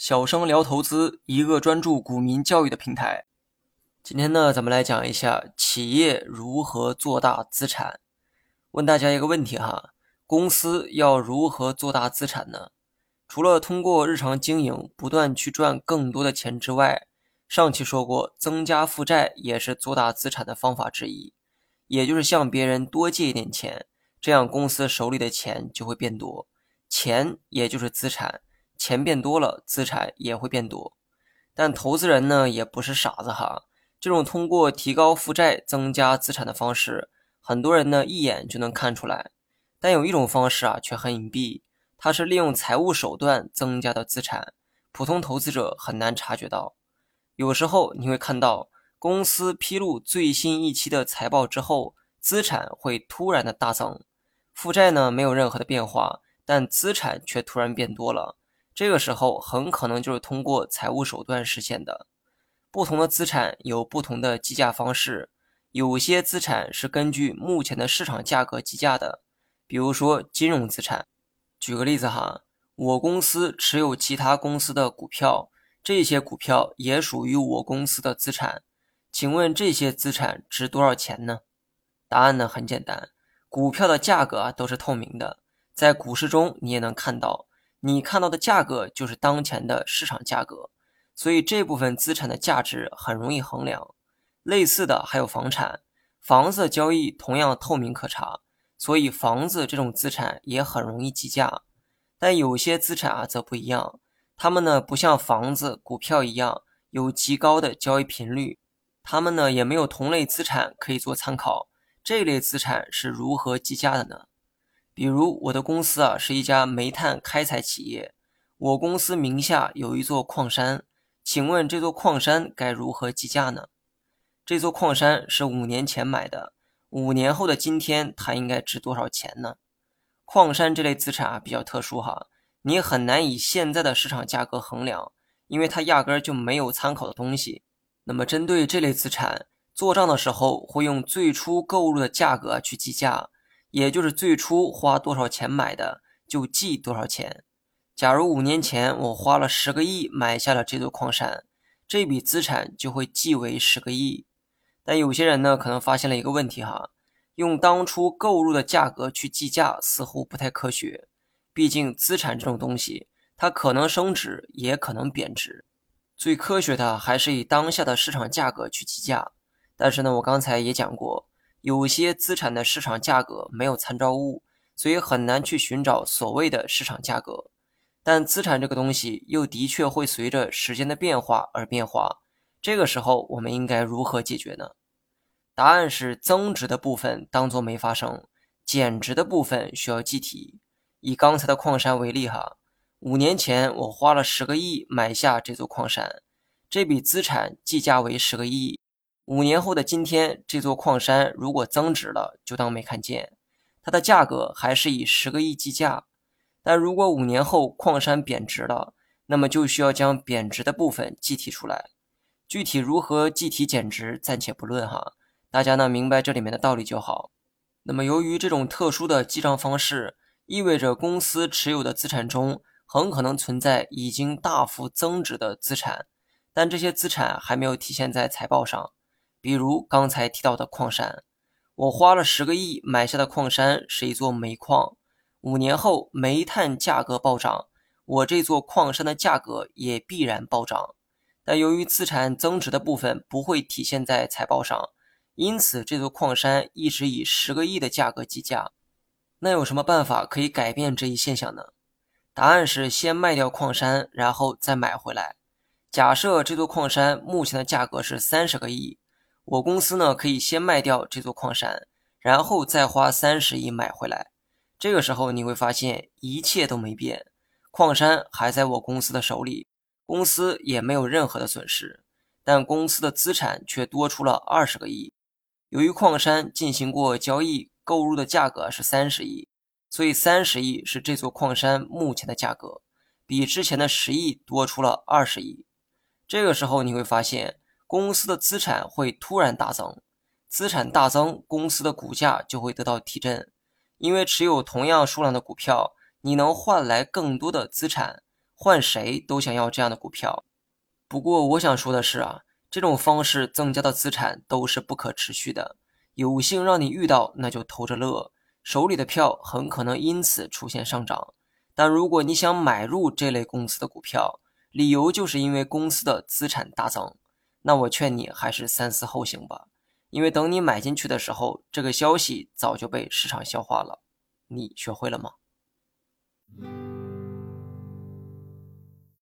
小生聊投资，一个专注股民教育的平台。今天呢，咱们来讲一下企业如何做大资产。问大家一个问题哈：公司要如何做大资产呢？除了通过日常经营不断去赚更多的钱之外，上期说过，增加负债也是做大资产的方法之一，也就是向别人多借一点钱，这样公司手里的钱就会变多，钱也就是资产。钱变多了，资产也会变多。但投资人呢，也不是傻子哈。这种通过提高负债增加资产的方式，很多人呢一眼就能看出来。但有一种方式啊，却很隐蔽，它是利用财务手段增加的资产，普通投资者很难察觉到。有时候你会看到公司披露最新一期的财报之后，资产会突然的大增，负债呢没有任何的变化，但资产却突然变多了。这个时候很可能就是通过财务手段实现的。不同的资产有不同的计价方式，有些资产是根据目前的市场价格计价的，比如说金融资产。举个例子哈，我公司持有其他公司的股票，这些股票也属于我公司的资产。请问这些资产值多少钱呢？答案呢很简单，股票的价格啊都是透明的，在股市中你也能看到。你看到的价格就是当前的市场价格，所以这部分资产的价值很容易衡量。类似的还有房产，房子交易同样透明可查，所以房子这种资产也很容易计价。但有些资产啊则不一样，它们呢不像房子、股票一样有极高的交易频率，它们呢也没有同类资产可以做参考。这类资产是如何计价的呢？比如我的公司啊是一家煤炭开采企业，我公司名下有一座矿山，请问这座矿山该如何计价呢？这座矿山是五年前买的，五年后的今天它应该值多少钱呢？矿山这类资产啊比较特殊哈，你很难以现在的市场价格衡量，因为它压根儿就没有参考的东西。那么针对这类资产做账的时候，会用最初购入的价格去计价。也就是最初花多少钱买的，就记多少钱。假如五年前我花了十个亿买下了这座矿山，这笔资产就会记为十个亿。但有些人呢，可能发现了一个问题哈，用当初购入的价格去计价似乎不太科学。毕竟资产这种东西，它可能升值，也可能贬值。最科学的还是以当下的市场价格去计价。但是呢，我刚才也讲过。有些资产的市场价格没有参照物，所以很难去寻找所谓的市场价格。但资产这个东西又的确会随着时间的变化而变化。这个时候我们应该如何解决呢？答案是增值的部分当做没发生，减值的部分需要计提。以刚才的矿山为例哈，五年前我花了十个亿买下这座矿山，这笔资产计价为十个亿。五年后的今天，这座矿山如果增值了，就当没看见，它的价格还是以十个亿计价。但如果五年后矿山贬值了，那么就需要将贬值的部分计提出来。具体如何计提减值，暂且不论哈，大家呢明白这里面的道理就好。那么由于这种特殊的记账方式，意味着公司持有的资产中很可能存在已经大幅增值的资产，但这些资产还没有体现在财报上。比如刚才提到的矿山，我花了十个亿买下的矿山是一座煤矿。五年后煤炭价格暴涨，我这座矿山的价格也必然暴涨。但由于资产增值的部分不会体现在财报上，因此这座矿山一直以十个亿的价格计价。那有什么办法可以改变这一现象呢？答案是先卖掉矿山，然后再买回来。假设这座矿山目前的价格是三十个亿。我公司呢，可以先卖掉这座矿山，然后再花三十亿买回来。这个时候你会发现一切都没变，矿山还在我公司的手里，公司也没有任何的损失，但公司的资产却多出了二十个亿。由于矿山进行过交易，购入的价格是三十亿，所以三十亿是这座矿山目前的价格，比之前的十亿多出了二十亿。这个时候你会发现。公司的资产会突然大增，资产大增，公司的股价就会得到提振。因为持有同样数量的股票，你能换来更多的资产，换谁都想要这样的股票。不过我想说的是啊，这种方式增加的资产都是不可持续的。有幸让你遇到，那就偷着乐，手里的票很可能因此出现上涨。但如果你想买入这类公司的股票，理由就是因为公司的资产大增，那我劝你还是三思后行吧。因为等你买进去的时候，这个消息早就被市场消化了。你学会了吗？